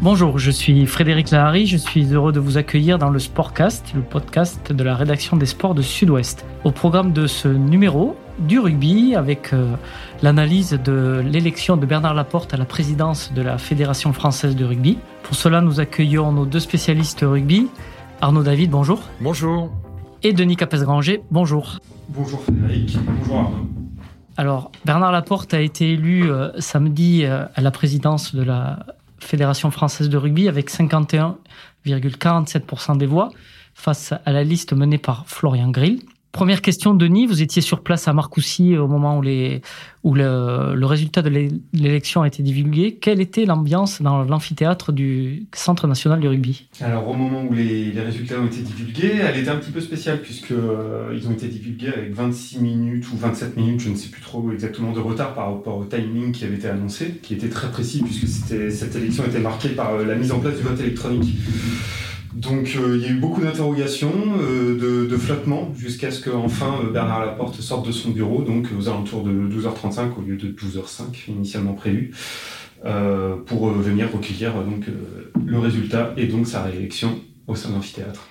Bonjour, je suis Frédéric Lahari, je suis heureux de vous accueillir dans le Sportcast, le podcast de la rédaction des sports de Sud-Ouest. Au programme de ce numéro, du rugby avec euh, l'analyse de l'élection de Bernard Laporte à la présidence de la Fédération française de rugby. Pour cela, nous accueillons nos deux spécialistes rugby. Arnaud David, bonjour. Bonjour. Et Denis Capes-Granger, bonjour. Bonjour Frédéric, bonjour Arnaud. Alors, Bernard Laporte a été élu euh, samedi euh, à la présidence de la Fédération française de rugby avec 51,47% des voix face à la liste menée par Florian Grill. Première question, Denis, vous étiez sur place à Marcoussis au moment où, le, résultat de l'élection a été divulgué. Quelle était l'ambiance dans l'amphithéâtre du Centre national du rugby? Alors au moment où les, résultats ont été divulgués, elle était un petit peu spéciale puisque euh, ont été divulgués avec 26 minutes ou 27 minutes, je ne sais plus trop exactement de retard par rapport au timing qui avait été annoncé, qui était très précis puisque cette élection était marquée par euh, la mise en place du vote électronique. Donc euh, il y a eu beaucoup d'interrogations, euh, de, de flottements, jusqu'à ce qu'enfin euh, Bernard Laporte sorte de son bureau, donc aux alentours de 12h35 au lieu de 12h05 initialement prévu, pour venir recueillir donc le résultat et donc sa réélection au sein de l'amphithéâtre.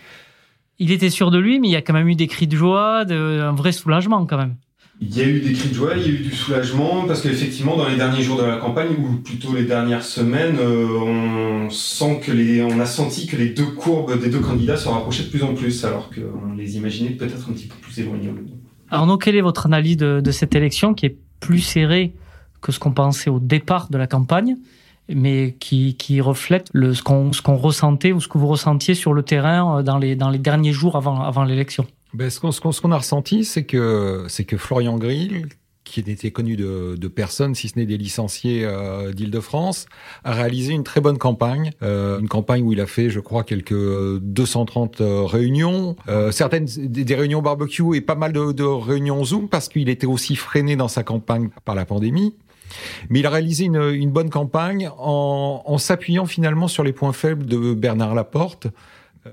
Il était sûr de lui, mais il y a quand même eu des cris de joie, un vrai soulagement quand même. Il y a eu des cris de joie, il y a eu du soulagement, parce qu'effectivement, dans les derniers jours de la campagne, ou plutôt les dernières semaines, euh, on sent que les, on a senti que les deux courbes des deux candidats se rapprochaient de plus en plus, alors qu'on les imaginait peut-être un petit peu plus éloignés. Arnaud, quelle est votre analyse de, cette élection qui est plus serrée que ce qu'on pensait au départ de la campagne mais qui, qui reflète le, ce qu'on ce qu'on ressentait ou ce que vous ressentiez sur le terrain euh, dans les, dans les derniers jours avant, avant l'élection? Ben, ce qu'on ce qu'on a ressenti, c'est que que Florian Grill, qui n'était connu de, de personne, si ce n'est des licenciés euh, d'Île-de-France, a réalisé une très bonne campagne, euh, une campagne où il a fait, je crois, quelques 230 euh, réunions, euh, certaines des réunions barbecue et pas mal de, de réunions Zoom parce qu'il était aussi freiné dans sa campagne par la pandémie. Mais il a réalisé une, une bonne campagne en, en s'appuyant finalement sur les points faibles de Bernard Laporte,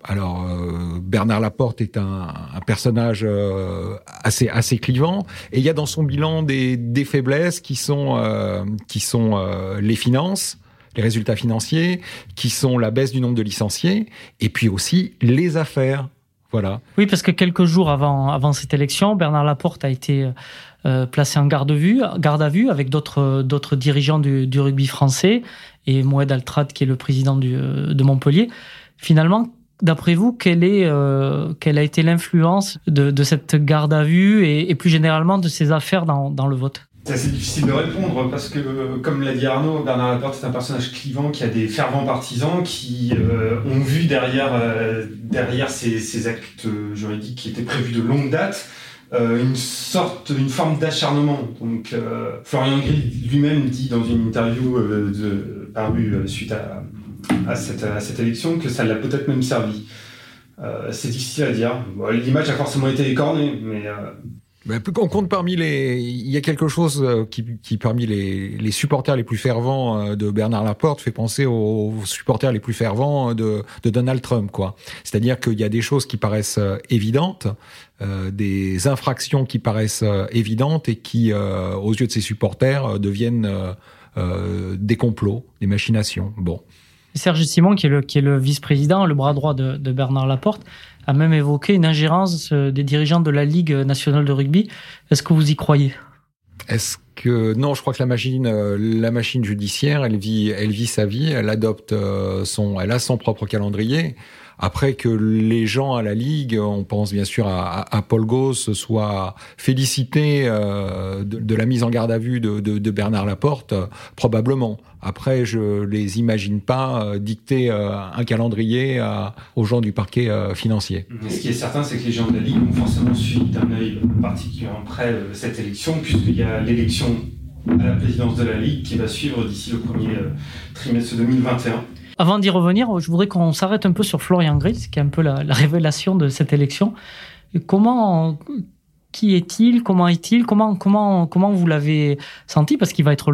alors euh, Bernard Laporte est un, personnage euh, assez assez clivant et il y a dans son bilan des, faiblesses qui sont euh, qui sont les finances, les résultats financiers, qui sont la baisse du nombre de licenciés et puis aussi les affaires. Voilà. Oui, parce que quelques jours avant avant cette élection, Bernard Laporte a été placé en garde, vue, garde à vue avec d'autres d'autres dirigeants du, rugby français et Moed Altrad qui est le président de Montpellier. Finalement, D'après vous, quelle, est, euh, quelle a été l'influence de, cette garde à vue et, plus généralement de ces affaires dans, le vote? C'est assez difficile de répondre parce que, comme l'a dit Arnaud, Bernard Laporte est un personnage clivant qui a des fervents partisans qui euh, ont vu derrière, euh, derrière ces, actes juridiques qui étaient prévus de longue date une sorte, une forme d'acharnement. Donc, Florian Grill lui-même dit dans une interview de, parue suite à à cette, élection que ça l'a peut-être même servi. Euh, c'est difficile à dire. L'image a forcément été écornée, mais. Euh... Ben, on compte parmi les, il y a quelque chose euh, qui, parmi les, supporters les plus fervents euh, de Bernard Laporte fait penser aux supporters les plus fervents de, Donald Trump, quoi. C'est-à-dire qu'il y a des choses qui paraissent évidentes, des infractions qui paraissent évidentes et qui, aux yeux de ses supporters, deviennent des complots, des machinations. Bon. Serge Simon, qui est le, vice-président, le bras droit de, Bernard Laporte, a même évoqué une ingérence euh, des dirigeants de la Ligue nationale de rugby. Est-ce que vous y croyez? Que non, je crois que la machine, euh, la machine judiciaire, elle vit, elle vit sa vie, elle adopte euh, son, elle a son propre calendrier. Après que les gens à la Ligue, on pense bien sûr à, à Paul Gauss, soient félicités euh, de, de, la mise en garde à vue de, de, de Bernard Laporte, probablement. Après, je les imagine pas euh, dicter euh, un calendrier aux gens du parquet financier. ce qui est certain, c'est que les gens de la Ligue ont forcément suivi d'un œil particulièrement près cette élection, puisqu'il y a l'élection à la présidence de la Ligue qui va suivre d'ici le premier trimestre 2021. Avant d'y revenir, je voudrais qu'on s'arrête un peu sur Florian Grills, qui est un peu la, la révélation de cette élection. Comment, qui est-il Comment est-il Comment, comment, comment vous l'avez senti? Parce qu'il va être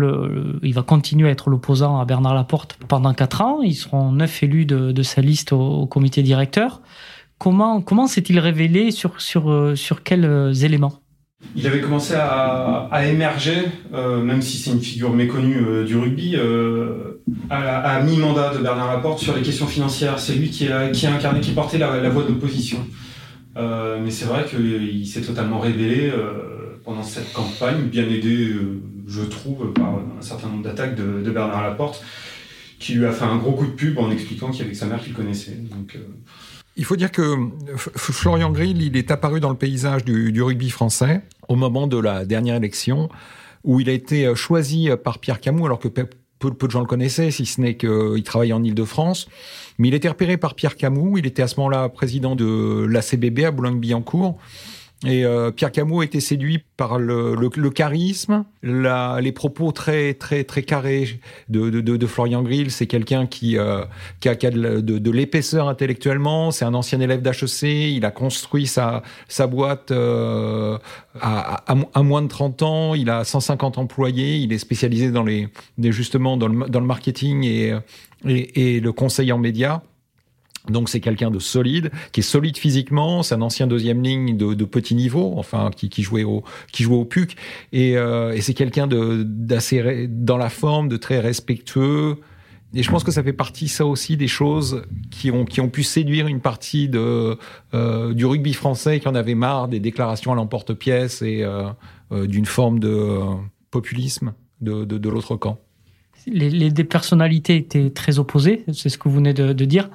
il va continuer à être l'opposant à Bernard Laporte pendant quatre ans. Ils seront neuf élus de, sa liste au, au, comité directeur. Comment, comment s'est-il révélé sur, sur, sur quels éléments? Il avait commencé à, émerger, euh, même si c'est une figure méconnue euh, du rugby, euh, à, mi-mandat de Bernard Laporte sur les questions financières. C'est lui qui a, incarné, qui portait la, voix de l'opposition. mais c'est vrai qu'il s'est totalement révélé pendant cette campagne, bien aidé, je trouve, par un certain nombre d'attaques de, de, Bernard Laporte, qui lui a fait un gros coup de pub en expliquant qu'il y avait que sa mère qu'il connaissait. Donc, il faut dire que Florian Grill, il est apparu dans le paysage du, rugby français au moment de la dernière élection, où il a été euh, choisi par Pierre Camus, alors que peu, de gens le connaissaient, si ce n'est qu'il travaillait en Ile-de-France. Mais il était repéré par Pierre Camus, il était à ce moment-là président de l'ACBB à Boulogne-Billancourt. Et euh, Pierre Camus été séduit par le, le, le charisme, la, les propos très très très carrés de, de, de, Florian Grill. C'est quelqu'un qui, euh, qui, a, qui a de, de l'épaisseur intellectuellement. C'est un ancien élève d'HEC. Il a construit sa, sa boîte euh, à, à, à, moins de 30 ans. Il a 150 employés. Il est spécialisé dans les, justement dans le, dans le marketing et, et, et le conseil en médias. Donc c'est quelqu'un de solide, qui est solide physiquement. C'est un ancien deuxième ligne de, petit niveau, enfin qui, jouait au qui jouait au puc. Et, euh, et c'est quelqu'un d'assez dans la forme, de très respectueux. Et je pense que ça fait partie ça aussi des choses qui ont qui ont pu séduire une partie de euh, du rugby français qui en avait marre des déclarations à l'emporte-pièce et euh, d'une forme de populisme de, de, l'autre camp. Les, les, personnalités étaient très opposées, c'est ce que vous venez de dire.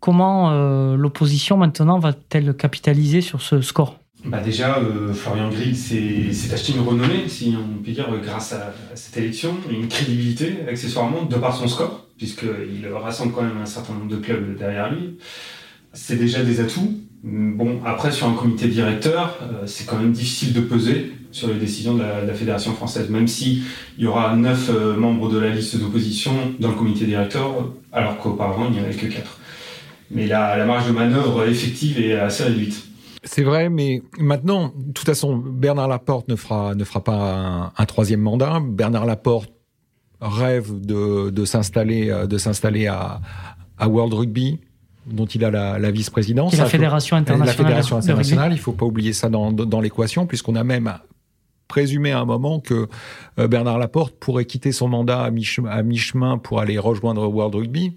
Comment euh, l'opposition maintenant va-t-elle capitaliser sur ce score? Bah déjà, euh, Florian Grill s'est acheté une renommée, si on peut dire, grâce à, cette élection, une crédibilité accessoirement de par son score, puisqu'il rassemble quand même un certain nombre de clubs derrière lui. C'est déjà des atouts. Bon, après, sur un comité directeur, euh, c'est quand même difficile de peser sur les décisions de la, de la Fédération française, même si il y aura neuf membres de la liste d'opposition dans le comité directeur, alors qu'auparavant, il n'y en avait que quatre mais la, la marge de manœuvre effective est assez réduite. C'est vrai, mais maintenant, de toute façon, Bernard Laporte ne fera, ne fera pas un, un troisième mandat. Bernard Laporte rêve de, de s'installer, de s'installer à, à World Rugby dont il a la, la vice-présidence. La Fédération internationale. La Fédération internationale, il faut pas oublier ça dans, dans l'équation, puisqu'on a même présumé à un moment que euh, Bernard Laporte pourrait quitter son mandat à mi-chemin pour aller rejoindre World Rugby.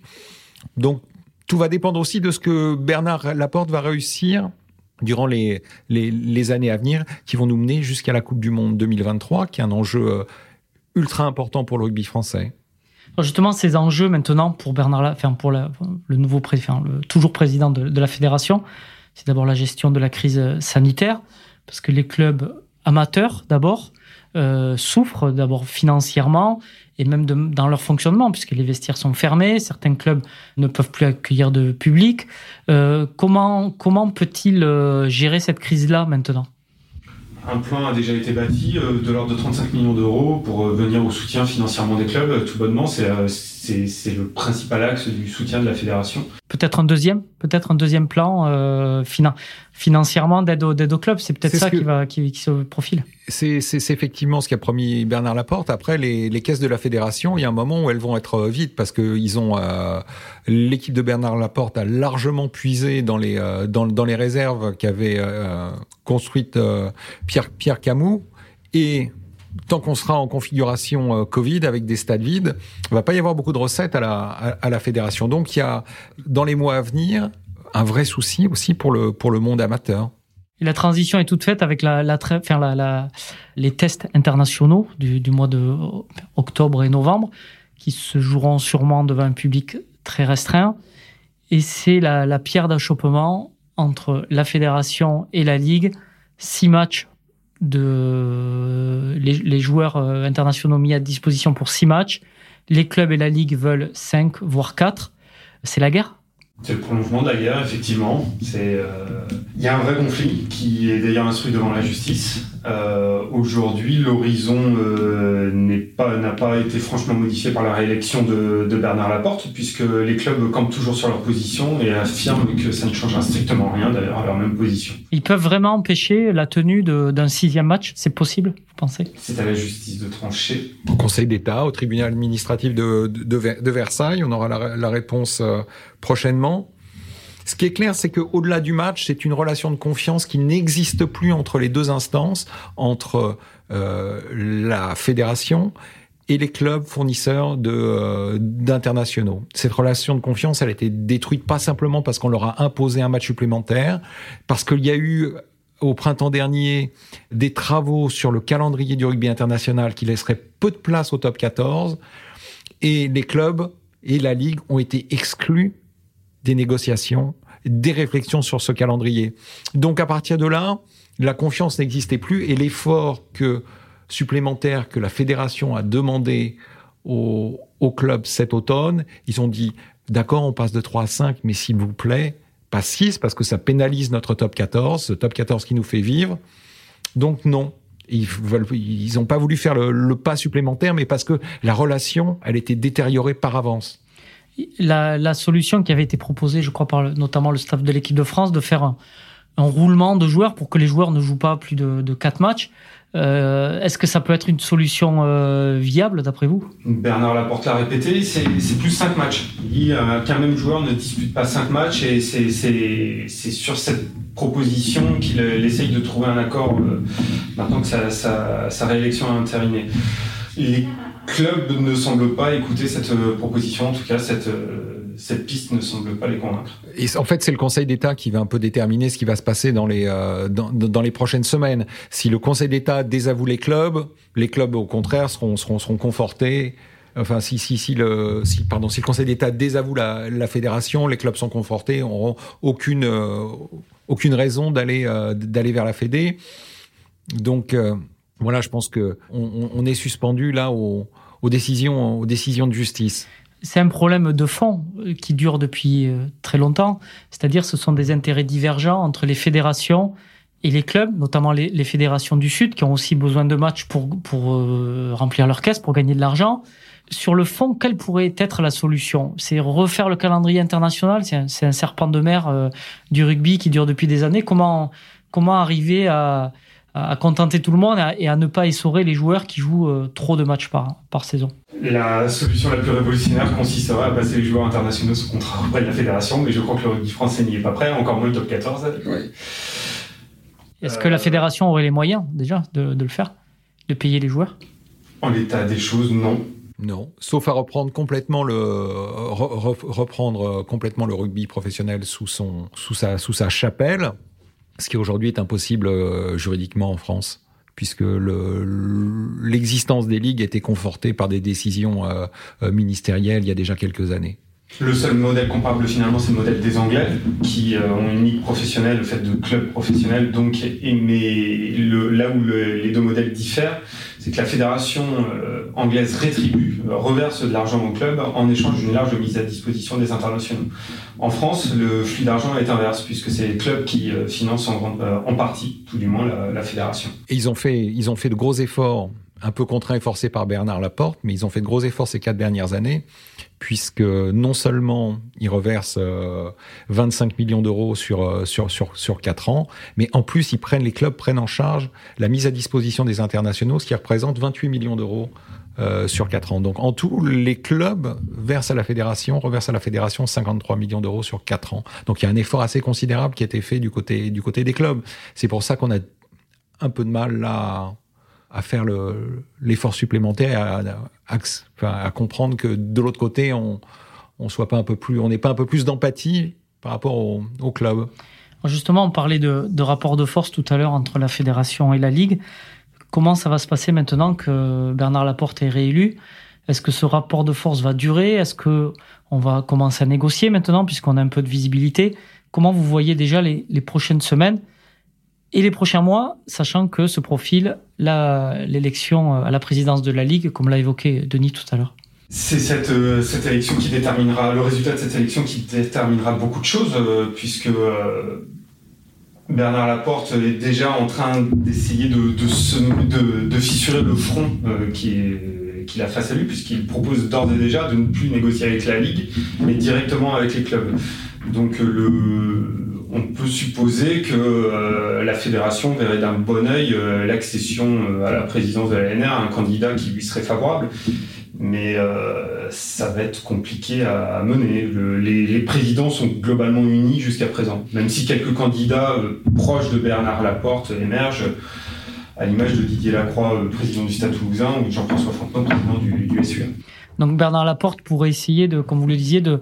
Donc, tout va dépendre aussi de ce que Bernard Laporte va réussir durant les, les, années à venir, qui vont nous mener jusqu'à la Coupe du Monde 2023, qui est un enjeu euh, ultra important pour le rugby français. justement, ces enjeux maintenant pour Bernard, pour le nouveau président, toujours président de, la fédération, c'est d'abord la gestion de la crise sanitaire, parce que les clubs amateurs d'abord euh, souffrent d'abord financièrement et même dans leur fonctionnement, puisque les vestiaires sont fermés, certains clubs ne peuvent plus accueillir de public. Euh, comment comment peut-il euh, gérer cette crise-là maintenant? Un plan a déjà été bâti euh, de l'ordre de 35 millions d'euros pour venir au soutien financièrement des clubs. Tout bonnement, c'est c'est le principal axe du soutien de la fédération. Peut-être un deuxième, peut-être un deuxième plan euh, finan financièrement d'aide au, au club. C'est peut-être ça qui va qui, qui, se profile. C'est effectivement ce qu'a promis Bernard Laporte. Après, les, les, caisses de la fédération, il y a un moment où elles vont être vides parce que ils ont euh, l'équipe de Bernard Laporte a largement puisé dans les euh, dans, dans les réserves qu'avait euh, construites euh, Pierre Pierre Camus et tant qu'on sera en configuration euh, Covid avec des stades vides, il va pas y avoir beaucoup de recettes à la, à, la fédération. Donc il y a dans les mois à venir un vrai souci aussi pour le pour le monde amateur. La transition est toute faite avec la, les tests internationaux du, mois de octobre et novembre qui se joueront sûrement devant un public très restreint. Et c'est la pierre d'achoppement entre la fédération et la ligue. Six matchs de les, joueurs euh, internationaux mis à disposition pour six matchs. Les clubs et la ligue veulent cinq, voire quatre. C'est la guerre. C'est le prolongement de la guerre, effectivement. C'est, euh... il y a un vrai conflit qui est d'ailleurs instruit devant la justice. Euh, aujourd'hui, l'horizon euh, pas, n'a pas été franchement modifié par la réélection de, de, Bernard Laporte, puisque les clubs campent toujours sur leur position et affirment que ça ne changera strictement rien d'ailleurs à leur même position. Ils peuvent vraiment empêcher la tenue d'un sixième match? C'est possible, vous pensez? C'est à la justice de trancher. Au Conseil d'État, au tribunal administratif de, de, de Versailles, on aura la, la réponse euh, prochainement. Ce qui est clair, c'est qu'au-delà du match, c'est une relation de confiance qui n'existe plus entre les deux instances, entre euh, la fédération et les clubs fournisseurs de euh, d'internationaux. Cette relation de confiance, elle a été détruite pas simplement parce qu'on leur a imposé un match supplémentaire, parce qu'il y a eu au printemps dernier des travaux sur le calendrier du rugby international qui laisseraient peu de place au top 14 et les clubs et la ligue ont été exclus des négociations, des réflexions sur ce calendrier. Donc à partir de là, la confiance n'existait plus et l'effort que supplémentaire que la fédération a demandé au, club cet automne, ils ont dit d'accord, on passe de 3 à 5, mais s'il vous plaît, pas 6 parce que ça pénalise notre top 14, ce top 14 qui nous fait vivre. Donc non, ils ils n'ont pas voulu faire le, le, pas supplémentaire, mais parce que la relation, elle était détériorée par avance. La, solution qui avait été proposée, je crois, par le, notamment le staff de l'équipe de France, de faire un, roulement de joueurs pour que les joueurs ne jouent pas plus de, de 4 matchs. Euh, Est-ce que ça peut être une solution euh, viable d'après vous? Bernard Laporte l'a répété, c'est plus 5 matchs. Il dit euh, qu'un même joueur ne dispute pas 5 matchs et c'est sur cette proposition qu'il essaye de trouver un accord maintenant que sa, réélection terminé. Les clubs ne semblent pas écouter cette euh, proposition, en tout cas cette euh, cette piste ne semble pas les convaincre. Et en fait, c'est le Conseil d'État qui va un peu déterminer ce qui va se passer dans les euh, dans, dans, les prochaines semaines. Si le Conseil d'État désavoue les clubs, les clubs au contraire seront seront, seront confortés. Enfin, si si si le si pardon si le Conseil d'État désavoue la, la fédération, les clubs sont confortés, auront aucune euh, aucune raison d'aller euh, d'aller vers la Fédé. Donc euh, voilà, je pense que on, on est suspendu là aux, décisions aux décisions de justice c'est un problème de fond qui dure depuis très longtemps. C'est-à-dire, ce sont des intérêts divergents entre les fédérations et les clubs, notamment les, fédérations du Sud, qui ont aussi besoin de matchs pour, pour euh, remplir leur caisse, pour gagner de l'argent. Sur le fond, quelle pourrait être la solution? C'est refaire le calendrier international? C'est un, serpent de mer euh, du rugby qui dure depuis des années? Comment, comment arriver à, à contenter tout le monde et à ne pas essorer les joueurs qui jouent euh, trop de matchs par, par saison La solution la plus révolutionnaire consisterait à passer les joueurs internationaux sous contrat auprès de la fédération, mais je crois que le rugby français n'y est pas prêt, encore moins le top 14. Oui. Est-ce euh... que la fédération aurait les moyens déjà de, de le faire De payer les joueurs? En l'état des choses, non. Non, sauf à reprendre complètement le re, reprendre complètement le rugby professionnel sous son sous sa sous sa chapelle, ce qui aujourd'hui est impossible euh, juridiquement en France, puisque l'existence le, des ligues était confortée par des décisions euh, ministérielles il y a déjà quelques années. Le seul modèle comparable finalement, c'est le modèle des Anglais, qui euh, ont une ligue professionnelle, le fait de clubs professionnels. Donc, et, mais là où le, les deux modèles diffèrent, c'est que la fédération euh, anglaise rétribue, euh, reverse de l'argent au club en échange d'une large mise à disposition des internationaux. En France, le flux d'argent est inverse, puisque c'est les clubs qui financent en, partie, tout du moins, la, la fédération. Et ils ont fait, ils ont fait de gros efforts un peu contraint et forcé par Bernard Laporte, mais ils ont fait de gros efforts ces quatre dernières années, puisque non seulement ils reversent euh, 25 millions d'euros sur, euh, sur, sur, sur quatre ans, mais en plus ils prennent, les clubs prennent en charge la mise à disposition des internationaux, ce qui représente 28 millions d'euros euh, sur quatre ans. Donc en tout, les clubs versent à la fédération, reversent à la fédération 53 millions d'euros sur quatre ans. Donc il y a un effort assez considérable qui a été fait du côté, du côté des clubs. C'est pour ça qu'on a un peu de mal là à faire l'effort supplémentaire à, à, comprendre que de l'autre côté, on on soit pas un peu plus, on n'est pas un peu plus d'empathie par rapport au, club. Justement, on parlait de, rapport de force tout à l'heure entre la fédération et la ligue. Comment ça va se passer maintenant que Bernard Laporte est réélu? Est-ce que ce rapport de force va durer? Est-ce que on va commencer à négocier maintenant puisqu'on a un peu de visibilité? Comment vous voyez déjà les prochaines semaines? Et les prochains mois, sachant que se profile l'élection à la présidence de la Ligue, comme l'a évoqué Denis tout à l'heure. C'est cette, euh, cette élection qui déterminera, le résultat de cette élection qui déterminera beaucoup de choses, euh, puisque euh, Bernard Laporte est déjà en train d'essayer de, de, fissurer le front euh, qu'il a face à lui, puisqu'il propose d'ores et déjà de ne plus négocier avec la Ligue, mais directement avec les clubs. Donc le, on peut supposer que euh, la fédération verrait d'un bon œil euh, l'accession euh, à la présidence de la LNR à un candidat qui lui serait favorable. mais ça va être compliqué à, mener. les, présidents sont globalement unis jusqu'à présent, même si quelques candidats proches de Bernard Laporte émergent à l'image de Didier Lacroix, président du Stade toulousain, ou de Jean-François Fontenot, président du, du SUA. Donc Bernard Laporte pourrait essayer de, comme vous le disiez, de,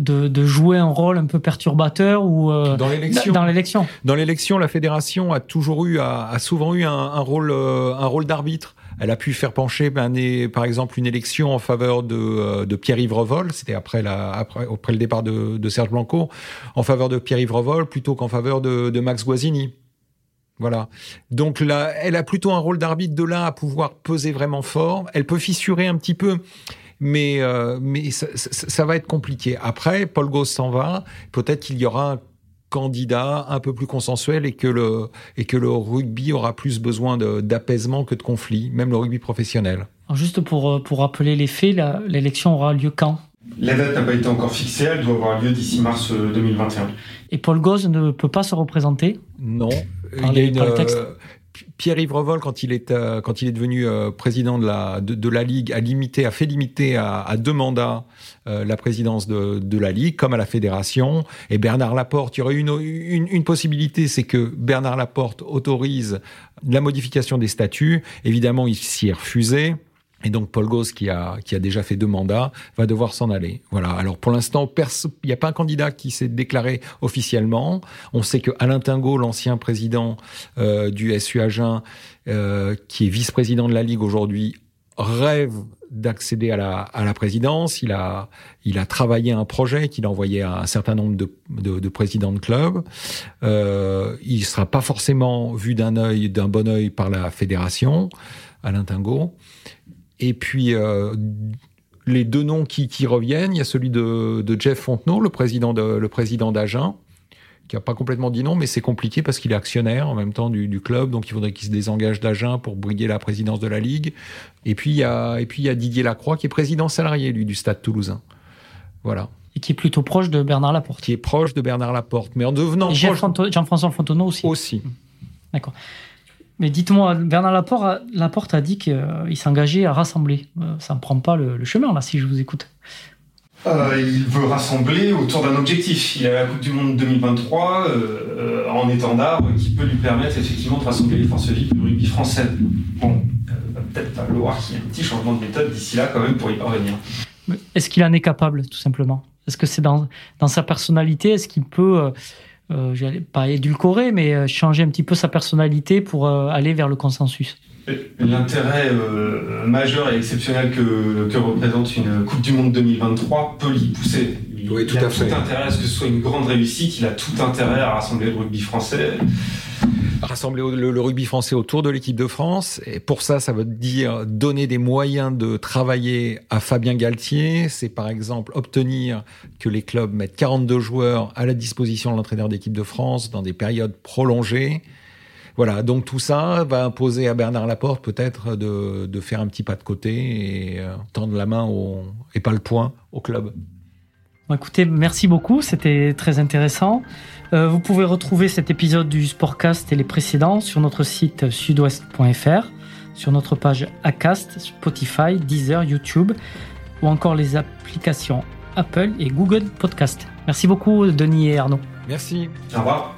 de, jouer un rôle un peu perturbateur ou euh, dans l'élection. Dans l'élection. Dans l'élection, la fédération a toujours eu, a, souvent eu un, rôle, euh, un rôle d'arbitre. Elle a pu faire pencher, ben, par exemple, une élection en faveur de, euh, Pierre-Yves Revol, c'était après, la, après, après le départ de, Serge Blanco, en faveur de Pierre-Yves Revol plutôt qu'en faveur de, de Max Guazzini. Voilà. Donc là, elle a plutôt un rôle d'arbitre de là à pouvoir peser vraiment fort. Elle peut fissurer un petit peu mais, euh, mais ça, ça, va être compliqué. Après, Paul Gauss s'en va, peut-être qu'il y aura un candidat un peu plus consensuel et que le, et que le rugby aura plus besoin d'apaisement que de conflit, même le rugby professionnel. juste pour, euh, pour rappeler les faits, l'élection aura lieu quand? La date n'a pas été encore fixée, elle doit avoir lieu d'ici mars 2021. Euh, et Paul Gauss ne peut pas se représenter? Non. il y a une, Pierre-Yves quand il est euh, quand il est devenu euh, président de la de, la ligue, a limité, a fait limiter à, deux mandats euh, la présidence de, de, la ligue, comme à la fédération. Et Bernard Laporte, il y aurait une une, une possibilité, c'est que Bernard Laporte autorise la modification des statuts. Évidemment, il s'y est refusé. Et donc Paul Gauss, qui a, qui a déjà fait deux mandats, va devoir s'en aller. Voilà. Alors pour l'instant, il n'y a pas un candidat qui s'est déclaré officiellement. On sait que Alain Tingot, l'ancien président euh, du SU Agen, euh, qui est vice-président de la Ligue aujourd'hui, rêve d'accéder à la, à la présidence. Il a, il a travaillé un projet qu'il a envoyé à un certain nombre de, de, de présidents de clubs. Euh, il sera pas forcément vu d'un œil, d'un bon œil par la fédération, Alain Tingot. Et puis, euh, les deux noms qui, qui, reviennent, il y a celui de, de Jeff Fontenot, le président de, le président d'Agen, qui a pas complètement dit non, mais c'est compliqué parce qu'il est actionnaire en même temps du, du club, donc il faudrait qu'il se désengage d'Agen pour briguer la présidence de la Ligue. Et puis, il y a, et puis, il y a Didier Lacroix, qui est président salarié, lui, du Stade toulousain. Voilà. Et qui est plutôt proche de Bernard Laporte. Qui est proche de Bernard Laporte. Mais en devenant Jean-François Fontenot aussi. Aussi. D'accord. Mais dites-moi, Bernard Laporte, Laporte a dit qu'il s'engageait à rassembler. Euh, ça ne prend pas le, chemin, là, si je vous écoute. Euh, il veut rassembler autour d'un objectif. Il a la Coupe du Monde 2023 euh, en étendard qui peut lui permettre effectivement de rassembler les forces vives du rugby français. Bon, il va peut-être falloir qu'il y ait un petit changement de méthode d'ici là quand même pour y parvenir. Est-ce qu'il en est capable, tout simplement? Est-ce que c'est dans, dans sa personnalité? Est-ce qu'il peut euh, j'allais pas édulcorer, mais euh, changer un petit peu sa personnalité pour euh, aller vers le consensus. L'intérêt majeur et exceptionnel que, que, représente une Coupe du Monde 2023 peut l'y pousser. Il, oui, tout il a à tout intérêt à ce que ce soit une grande réussite, il a tout intérêt à rassembler le rugby français rassembler le, rugby français autour de l'équipe de France. Et pour ça, ça veut dire donner des moyens de travailler à Fabien Galtier. C'est par exemple obtenir que les clubs mettent 42 joueurs à la disposition de l'entraîneur d'équipe de France dans des périodes prolongées. Voilà, donc tout ça va imposer à Bernard Laporte peut-être de, de, faire un petit pas de côté et euh, tendre la main au, et pas le poing au club. Écoutez, merci beaucoup, c'était très intéressant. Euh, vous pouvez retrouver cet épisode du Sportcast et les précédents sur notre site sudouest.fr, sur notre page Acast, Spotify, Deezer, YouTube ou encore les applications Apple et Google Podcast. Merci beaucoup Denis et Arnaud. Merci. Au revoir.